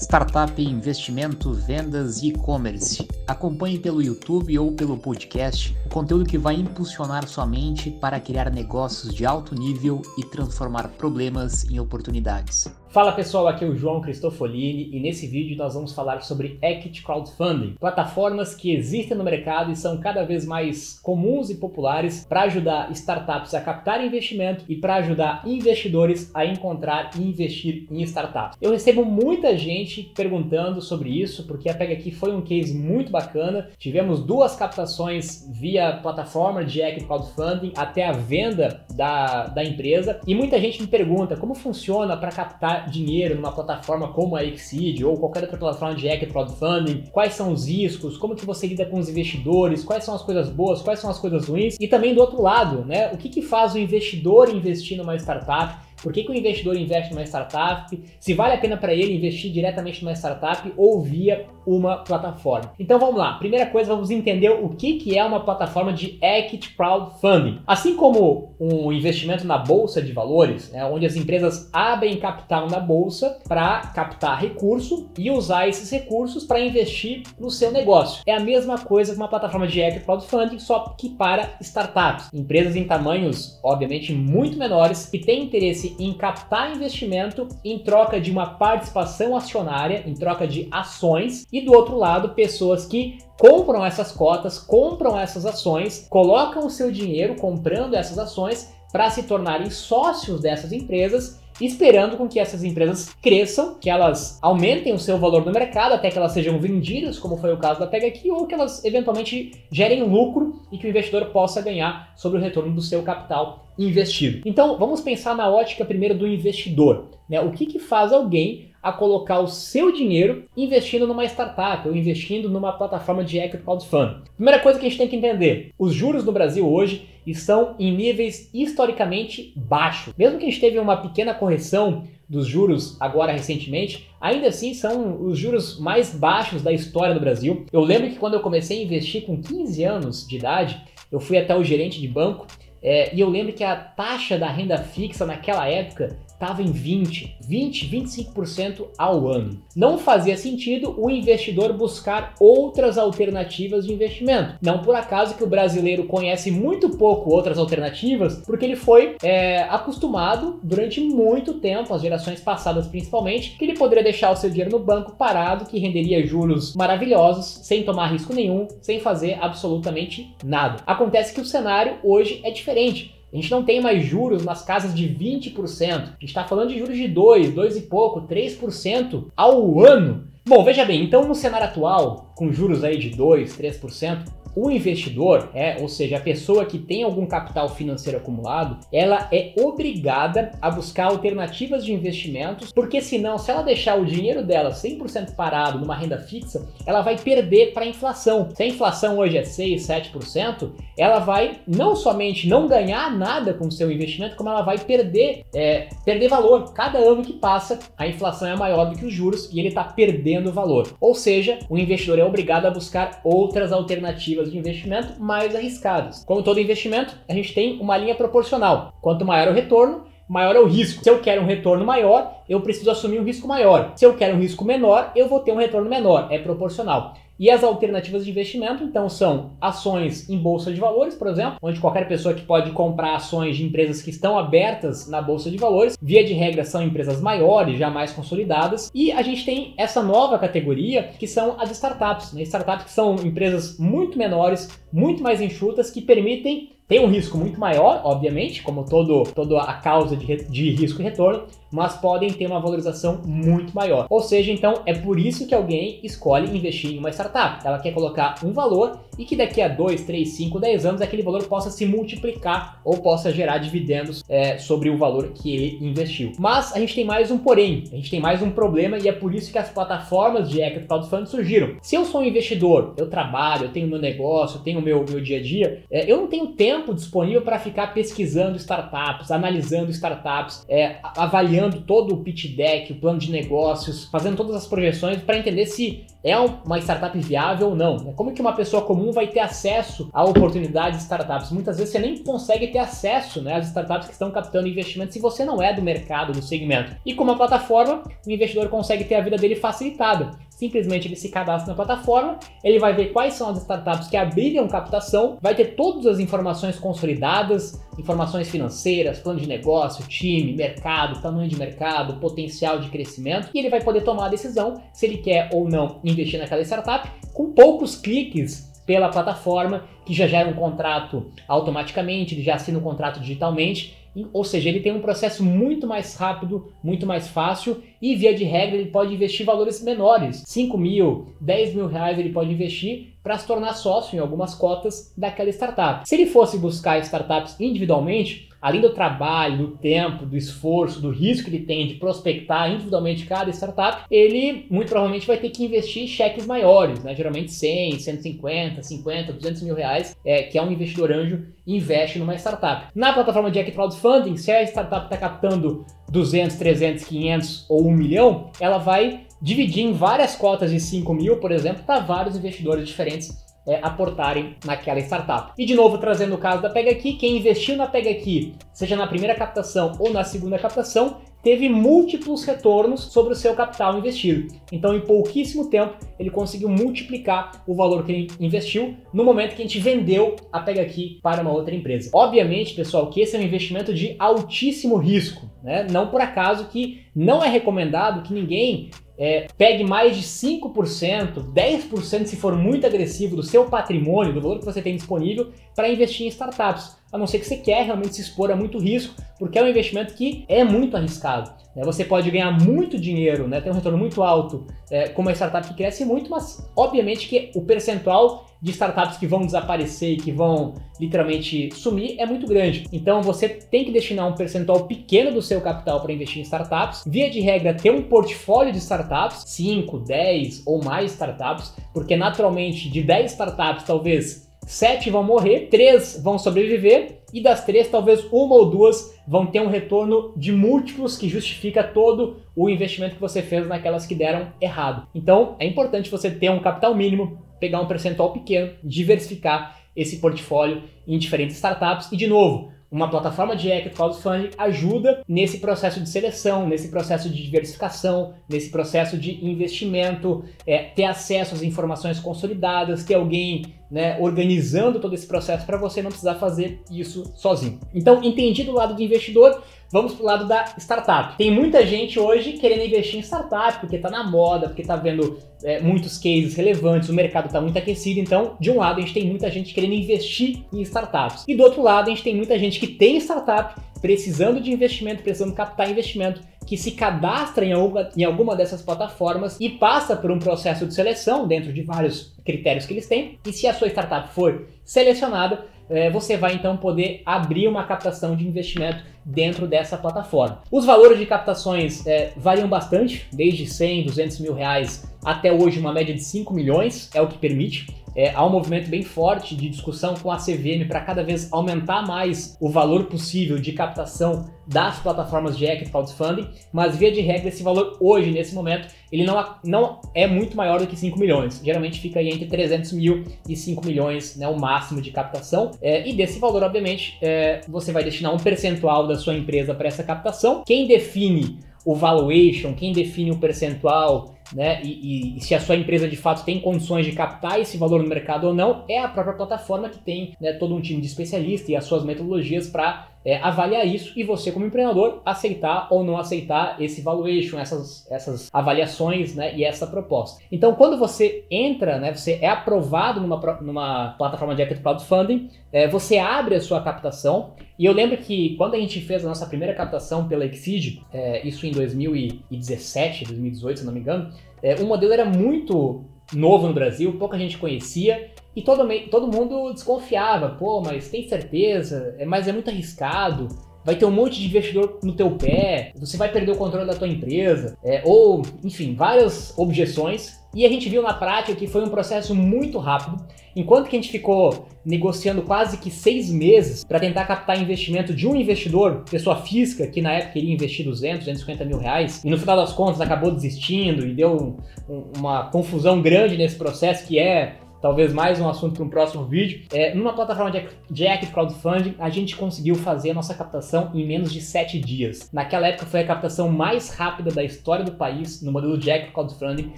Startup, investimento, vendas e e-commerce. Acompanhe pelo YouTube ou pelo podcast o conteúdo que vai impulsionar sua mente para criar negócios de alto nível e transformar problemas em oportunidades. Fala pessoal, aqui é o João Cristofolini e nesse vídeo nós vamos falar sobre Equity Crowdfunding, plataformas que existem no mercado e são cada vez mais comuns e populares para ajudar startups a captar investimento e para ajudar investidores a encontrar e investir em startups. Eu recebo muita gente perguntando sobre isso porque a Pega aqui foi um case muito bacana. Tivemos duas captações via plataforma de Equity Crowdfunding até a venda da, da empresa e muita gente me pergunta como funciona para captar dinheiro numa plataforma como a Exceed ou qualquer outra plataforma de equity crowdfunding, quais são os riscos, como que você lida com os investidores, quais são as coisas boas, quais são as coisas ruins e também do outro lado, né? O que, que faz o investidor investir numa startup? Por que, que o investidor investe numa startup? Se vale a pena para ele investir diretamente numa startup ou via uma plataforma. Então vamos lá. Primeira coisa, vamos entender o que, que é uma plataforma de equity crowdfunding. Assim como um investimento na bolsa de valores, né, onde as empresas abrem capital na bolsa para captar recurso e usar esses recursos para investir no seu negócio. É a mesma coisa que uma plataforma de equity crowdfunding, só que para startups, empresas em tamanhos obviamente muito menores que têm interesse em captar investimento em troca de uma participação acionária, em troca de ações, e do outro lado, pessoas que compram essas cotas, compram essas ações, colocam o seu dinheiro comprando essas ações para se tornarem sócios dessas empresas esperando com que essas empresas cresçam, que elas aumentem o seu valor no mercado até que elas sejam vendidas, como foi o caso da Pega aqui, ou que elas eventualmente gerem lucro e que o investidor possa ganhar sobre o retorno do seu capital investido. Então, vamos pensar na ótica primeiro do investidor. Né? O que, que faz alguém a colocar o seu dinheiro investindo numa startup ou investindo numa plataforma de equity crowdfunding. Primeira coisa que a gente tem que entender: os juros no Brasil hoje estão em níveis historicamente baixos. Mesmo que a gente teve uma pequena correção dos juros agora recentemente, ainda assim são os juros mais baixos da história do Brasil. Eu lembro que quando eu comecei a investir com 15 anos de idade, eu fui até o gerente de banco é, e eu lembro que a taxa da renda fixa naquela época estava em 20, 20, 25% ao ano. Não fazia sentido o investidor buscar outras alternativas de investimento. Não por acaso que o brasileiro conhece muito pouco outras alternativas, porque ele foi é, acostumado durante muito tempo, as gerações passadas principalmente, que ele poderia deixar o seu dinheiro no banco parado, que renderia juros maravilhosos, sem tomar risco nenhum, sem fazer absolutamente nada. Acontece que o cenário hoje é diferente. A gente não tem mais juros nas casas de 20%. A gente está falando de juros de 2, 2 e pouco, 3% ao ano. Bom, veja bem, então no cenário atual, com juros aí de 2, 3%, o investidor, é, ou seja, a pessoa que tem algum capital financeiro acumulado, ela é obrigada a buscar alternativas de investimentos, porque senão, se ela deixar o dinheiro dela 100% parado numa renda fixa, ela vai perder para a inflação. Se a inflação hoje é 6, 7%, ela vai não somente não ganhar nada com o seu investimento, como ela vai perder, é, perder valor. Cada ano que passa, a inflação é maior do que os juros e ele está perdendo valor. Ou seja, o investidor é obrigado a buscar outras alternativas alternativas de investimento mais arriscadas. Como todo investimento, a gente tem uma linha proporcional. Quanto maior o retorno, maior é o risco. Se eu quero um retorno maior, eu preciso assumir um risco maior. Se eu quero um risco menor, eu vou ter um retorno menor. É proporcional. E as alternativas de investimento, então, são ações em bolsa de valores, por exemplo, onde qualquer pessoa que pode comprar ações de empresas que estão abertas na bolsa de valores, via de regra são empresas maiores, já mais consolidadas. E a gente tem essa nova categoria que são as startups. Né? Startups que são empresas muito menores, muito mais enxutas, que permitem tem um risco muito maior, obviamente, como todo, toda a causa de, de risco e retorno, mas podem ter uma valorização muito maior. Ou seja, então é por isso que alguém escolhe investir em uma startup. Ela quer colocar um valor e que daqui a 2, 3, 5, 10 anos aquele valor possa se multiplicar ou possa gerar dividendos é, sobre o valor que ele investiu. Mas a gente tem mais um porém, a gente tem mais um problema e é por isso que as plataformas de equity crowdfunding surgiram. Se eu sou um investidor, eu trabalho, eu tenho meu negócio, eu tenho meu, meu dia a dia, é, eu não tenho tempo disponível para ficar pesquisando startups, analisando startups, é, avaliando desenhando todo o pitch deck, o plano de negócios, fazendo todas as projeções para entender se é uma startup viável ou não. Né? Como que uma pessoa comum vai ter acesso a oportunidades de startups? Muitas vezes você nem consegue ter acesso né, às startups que estão captando investimento se você não é do mercado, do segmento. E com uma plataforma, o investidor consegue ter a vida dele facilitada. Simplesmente ele se cadastra na plataforma, ele vai ver quais são as startups que abriram captação, vai ter todas as informações consolidadas, informações financeiras, plano de negócio, time, mercado, tamanho de mercado, potencial de crescimento, e ele vai poder tomar a decisão se ele quer ou não investir naquela startup com poucos cliques pela plataforma, que já gera um contrato automaticamente, ele já assina um contrato digitalmente ou seja, ele tem um processo muito mais rápido, muito mais fácil e, via de regra, ele pode investir valores menores. 5 mil, 10 mil reais ele pode investir para se tornar sócio em algumas cotas daquela startup. Se ele fosse buscar startups individualmente, além do trabalho, do tempo, do esforço, do risco que ele tem de prospectar individualmente cada startup, ele muito provavelmente vai ter que investir cheques maiores, né? geralmente 100, 150, 50, 200 mil reais, é, que é um investidor anjo investe numa startup. Na plataforma de Equity Crowdfunding, se a startup está captando 200, 300, 500 ou 1 milhão, ela vai dividir em várias cotas de 5 mil, por exemplo, para vários investidores diferentes é, aportarem naquela startup. E de novo, trazendo o caso da Pega Aqui, quem investiu na Pega Aqui, seja na primeira captação ou na segunda captação, teve múltiplos retornos sobre o seu capital investido. Então, em pouquíssimo tempo, ele conseguiu multiplicar o valor que ele investiu no momento que a gente vendeu a Pega Aqui para uma outra empresa. Obviamente, pessoal, que esse é um investimento de altíssimo risco, né? Não por acaso que não é recomendado que ninguém é, pegue mais de 5%, 10% se for muito agressivo do seu patrimônio, do valor que você tem disponível, para investir em startups. A não ser que você quer realmente se expor a muito risco, porque é um investimento que é muito arriscado. Né? Você pode ganhar muito dinheiro, né? ter um retorno muito alto é, com uma startup que cresce muito, mas obviamente que o percentual de startups que vão desaparecer e que vão literalmente sumir é muito grande. Então você tem que destinar um percentual pequeno do seu capital para investir em startups. Via de regra, ter um portfólio de startups, 5, 10 ou mais startups, porque naturalmente de 10 startups, talvez 7 vão morrer, 3 vão sobreviver e das três, talvez uma ou duas vão ter um retorno de múltiplos que justifica todo o investimento que você fez naquelas que deram errado. Então, é importante você ter um capital mínimo pegar um percentual pequeno, diversificar esse portfólio em diferentes startups e, de novo, uma plataforma de equity crowdfunding ajuda nesse processo de seleção, nesse processo de diversificação, nesse processo de investimento, é, ter acesso às informações consolidadas, ter alguém né, organizando todo esse processo para você não precisar fazer isso sozinho. Então, entendido o lado do investidor, Vamos pro lado da startup. Tem muita gente hoje querendo investir em startup porque está na moda, porque está vendo é, muitos cases relevantes, o mercado está muito aquecido. Então, de um lado, a gente tem muita gente querendo investir em startups. E do outro lado, a gente tem muita gente que tem startup precisando de investimento, precisando captar investimento, que se cadastra em alguma, em alguma dessas plataformas e passa por um processo de seleção dentro de vários critérios que eles têm. E se a sua startup for selecionada, você vai então poder abrir uma captação de investimento dentro dessa plataforma. Os valores de captações é, variam bastante, desde 100, 200 mil reais até hoje uma média de 5 milhões é o que permite. É, há um movimento bem forte de discussão com a CVM para cada vez aumentar mais o valor possível de captação das plataformas de equity crowdfunding, mas via de regra esse valor hoje, nesse momento, ele não, não é muito maior do que 5 milhões. Geralmente fica aí entre 300 mil e 5 milhões, né, o máximo de captação. É, e desse valor, obviamente, é, você vai destinar um percentual da sua empresa para essa captação. Quem define o valuation, quem define o percentual né, e, e, se a sua empresa de fato tem condições de captar esse valor no mercado ou não, é a própria plataforma que tem né, todo um time de especialistas e as suas metodologias para é, avaliar isso e você, como empreendedor, aceitar ou não aceitar esse valuation, essas, essas avaliações né, e essa proposta. Então, quando você entra, né, você é aprovado numa, numa plataforma de equity crowdfunding, é, você abre a sua captação. E eu lembro que quando a gente fez a nossa primeira captação pela Exceed, é, isso em 2017, 2018, se não me engano, é, o modelo era muito novo no Brasil, pouca gente conhecia e todo, todo mundo desconfiava, pô, mas tem certeza? É, mas é muito arriscado. Vai ter um monte de investidor no teu pé, você vai perder o controle da tua empresa, é, ou, enfim, várias objeções. E a gente viu na prática que foi um processo muito rápido. Enquanto que a gente ficou negociando quase que seis meses para tentar captar investimento de um investidor, pessoa física, que na época queria investir 200, 250 mil reais, e no final das contas acabou desistindo e deu um, uma confusão grande nesse processo que é talvez mais um assunto para um próximo vídeo. É, numa plataforma de, de Crowdfunding, a gente conseguiu fazer a nossa captação em menos de 7 dias. Naquela época foi a captação mais rápida da história do país no modelo de Active Crowdfunding.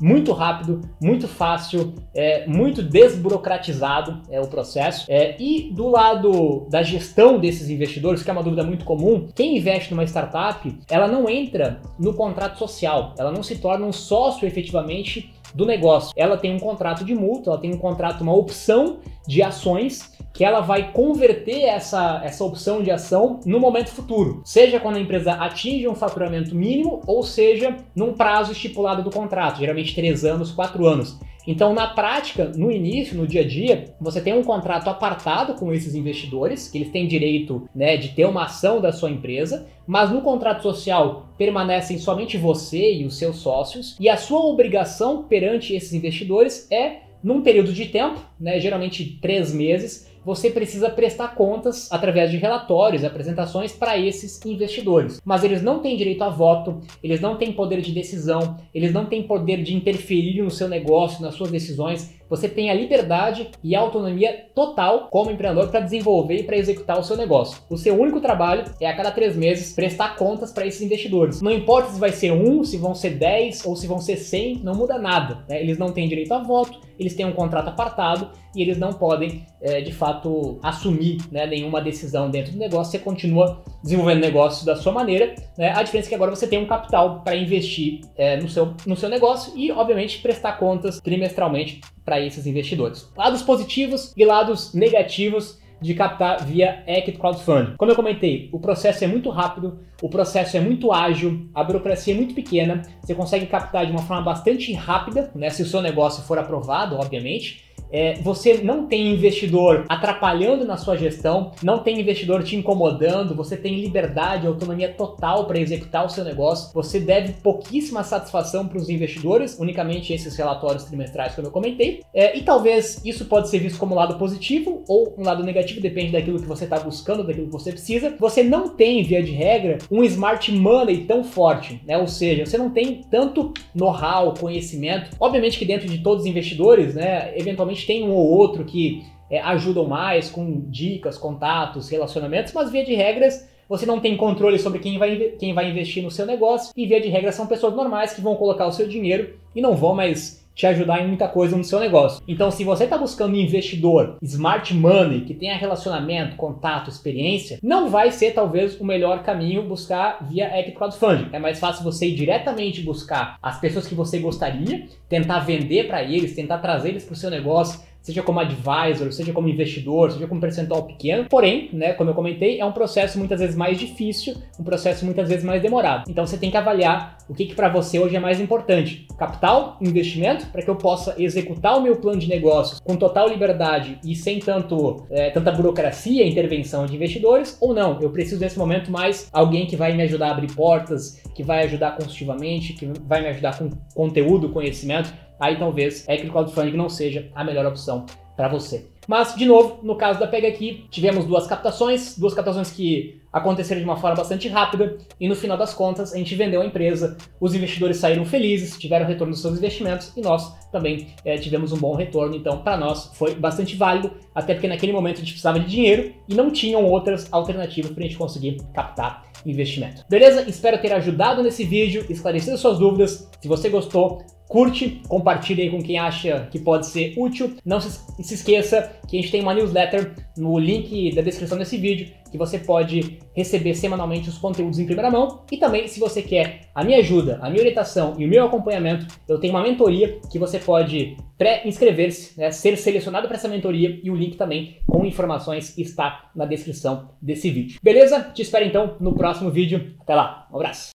Muito rápido, muito fácil, é, muito desburocratizado é o processo. É, e do lado da gestão desses investidores, que é uma dúvida muito comum, quem investe numa startup, ela não entra no contrato social, ela não se torna um sócio efetivamente do negócio. Ela tem um contrato de multa, ela tem um contrato, uma opção de ações que ela vai converter essa, essa opção de ação no momento futuro, seja quando a empresa atinge um faturamento mínimo ou seja num prazo estipulado do contrato, geralmente três anos, quatro anos. Então, na prática, no início, no dia a dia, você tem um contrato apartado com esses investidores, que eles têm direito né, de ter uma ação da sua empresa, mas no contrato social permanecem somente você e os seus sócios, e a sua obrigação perante esses investidores é, num período de tempo, né, geralmente três meses, você precisa prestar contas através de relatórios, apresentações para esses investidores. Mas eles não têm direito a voto, eles não têm poder de decisão, eles não têm poder de interferir no seu negócio, nas suas decisões. Você tem a liberdade e a autonomia total como empreendedor para desenvolver e para executar o seu negócio. O seu único trabalho é a cada três meses prestar contas para esses investidores. Não importa se vai ser um, se vão ser 10 ou se vão ser 100, não muda nada. Né? Eles não têm direito a voto, eles têm um contrato apartado e eles não podem, é, de fato, assumir né, nenhuma decisão dentro do negócio. Você continua desenvolvendo o negócio da sua maneira. Né? A diferença é que agora você tem um capital para investir é, no, seu, no seu negócio e, obviamente, prestar contas trimestralmente para esses investidores. Lados positivos e lados negativos de captar via Equity Crowdfunding. Como eu comentei, o processo é muito rápido, o processo é muito ágil, a burocracia é muito pequena, você consegue captar de uma forma bastante rápida, né, se o seu negócio for aprovado, obviamente, é, você não tem investidor atrapalhando na sua gestão, não tem investidor te incomodando, você tem liberdade, autonomia total para executar o seu negócio, você deve pouquíssima satisfação para os investidores, unicamente esses relatórios trimestrais como eu comentei, é, e talvez isso pode ser visto como um lado positivo ou um lado negativo, depende daquilo que você está buscando, daquilo que você precisa. Você não tem, via de regra, um smart money tão forte, né? Ou seja, você não tem tanto know-how, conhecimento. Obviamente que dentro de todos os investidores, né, eventualmente tem um ou outro que é, ajudam mais com dicas, contatos, relacionamentos, mas via de regras você não tem controle sobre quem vai, quem vai investir no seu negócio e via de regra são pessoas normais que vão colocar o seu dinheiro e não vão mais te ajudar em muita coisa no seu negócio. Então, se você está buscando um investidor smart money que tenha relacionamento, contato, experiência, não vai ser talvez o melhor caminho buscar via equity crowdfunding. É mais fácil você ir diretamente buscar as pessoas que você gostaria, tentar vender para eles, tentar trazer eles para o seu negócio seja como advisor, seja como investidor, seja como percentual pequeno. Porém, né, como eu comentei, é um processo muitas vezes mais difícil, um processo muitas vezes mais demorado. Então você tem que avaliar o que, que para você hoje é mais importante: capital, investimento, para que eu possa executar o meu plano de negócios com total liberdade e sem tanto é, tanta burocracia intervenção de investidores, ou não? Eu preciso nesse momento mais alguém que vai me ajudar a abrir portas, que vai ajudar construtivamente, que vai me ajudar com conteúdo, conhecimento aí talvez equity crowdfunding não seja a melhor opção para você. Mas, de novo, no caso da Pega aqui, tivemos duas captações, duas captações que aconteceram de uma forma bastante rápida e no final das contas a gente vendeu a empresa, os investidores saíram felizes, tiveram retorno dos seus investimentos e nós também é, tivemos um bom retorno. Então, para nós foi bastante válido, até porque naquele momento a gente precisava de dinheiro e não tinham outras alternativas para a gente conseguir captar investimento. Beleza? Espero ter ajudado nesse vídeo, esclarecido suas dúvidas. Se você gostou, curte, compartilhe aí com quem acha que pode ser útil. Não se, se, esqueça que a gente tem uma newsletter no link da descrição desse vídeo que você pode receber semanalmente os conteúdos em primeira mão. E também, se você quer a minha ajuda, a minha orientação e o meu acompanhamento, eu tenho uma mentoria que você pode pré-inscrever-se, né, ser selecionado para essa mentoria e o link também com informações está na descrição desse vídeo. Beleza? Te espero então no próximo vídeo. Até lá, um abraço!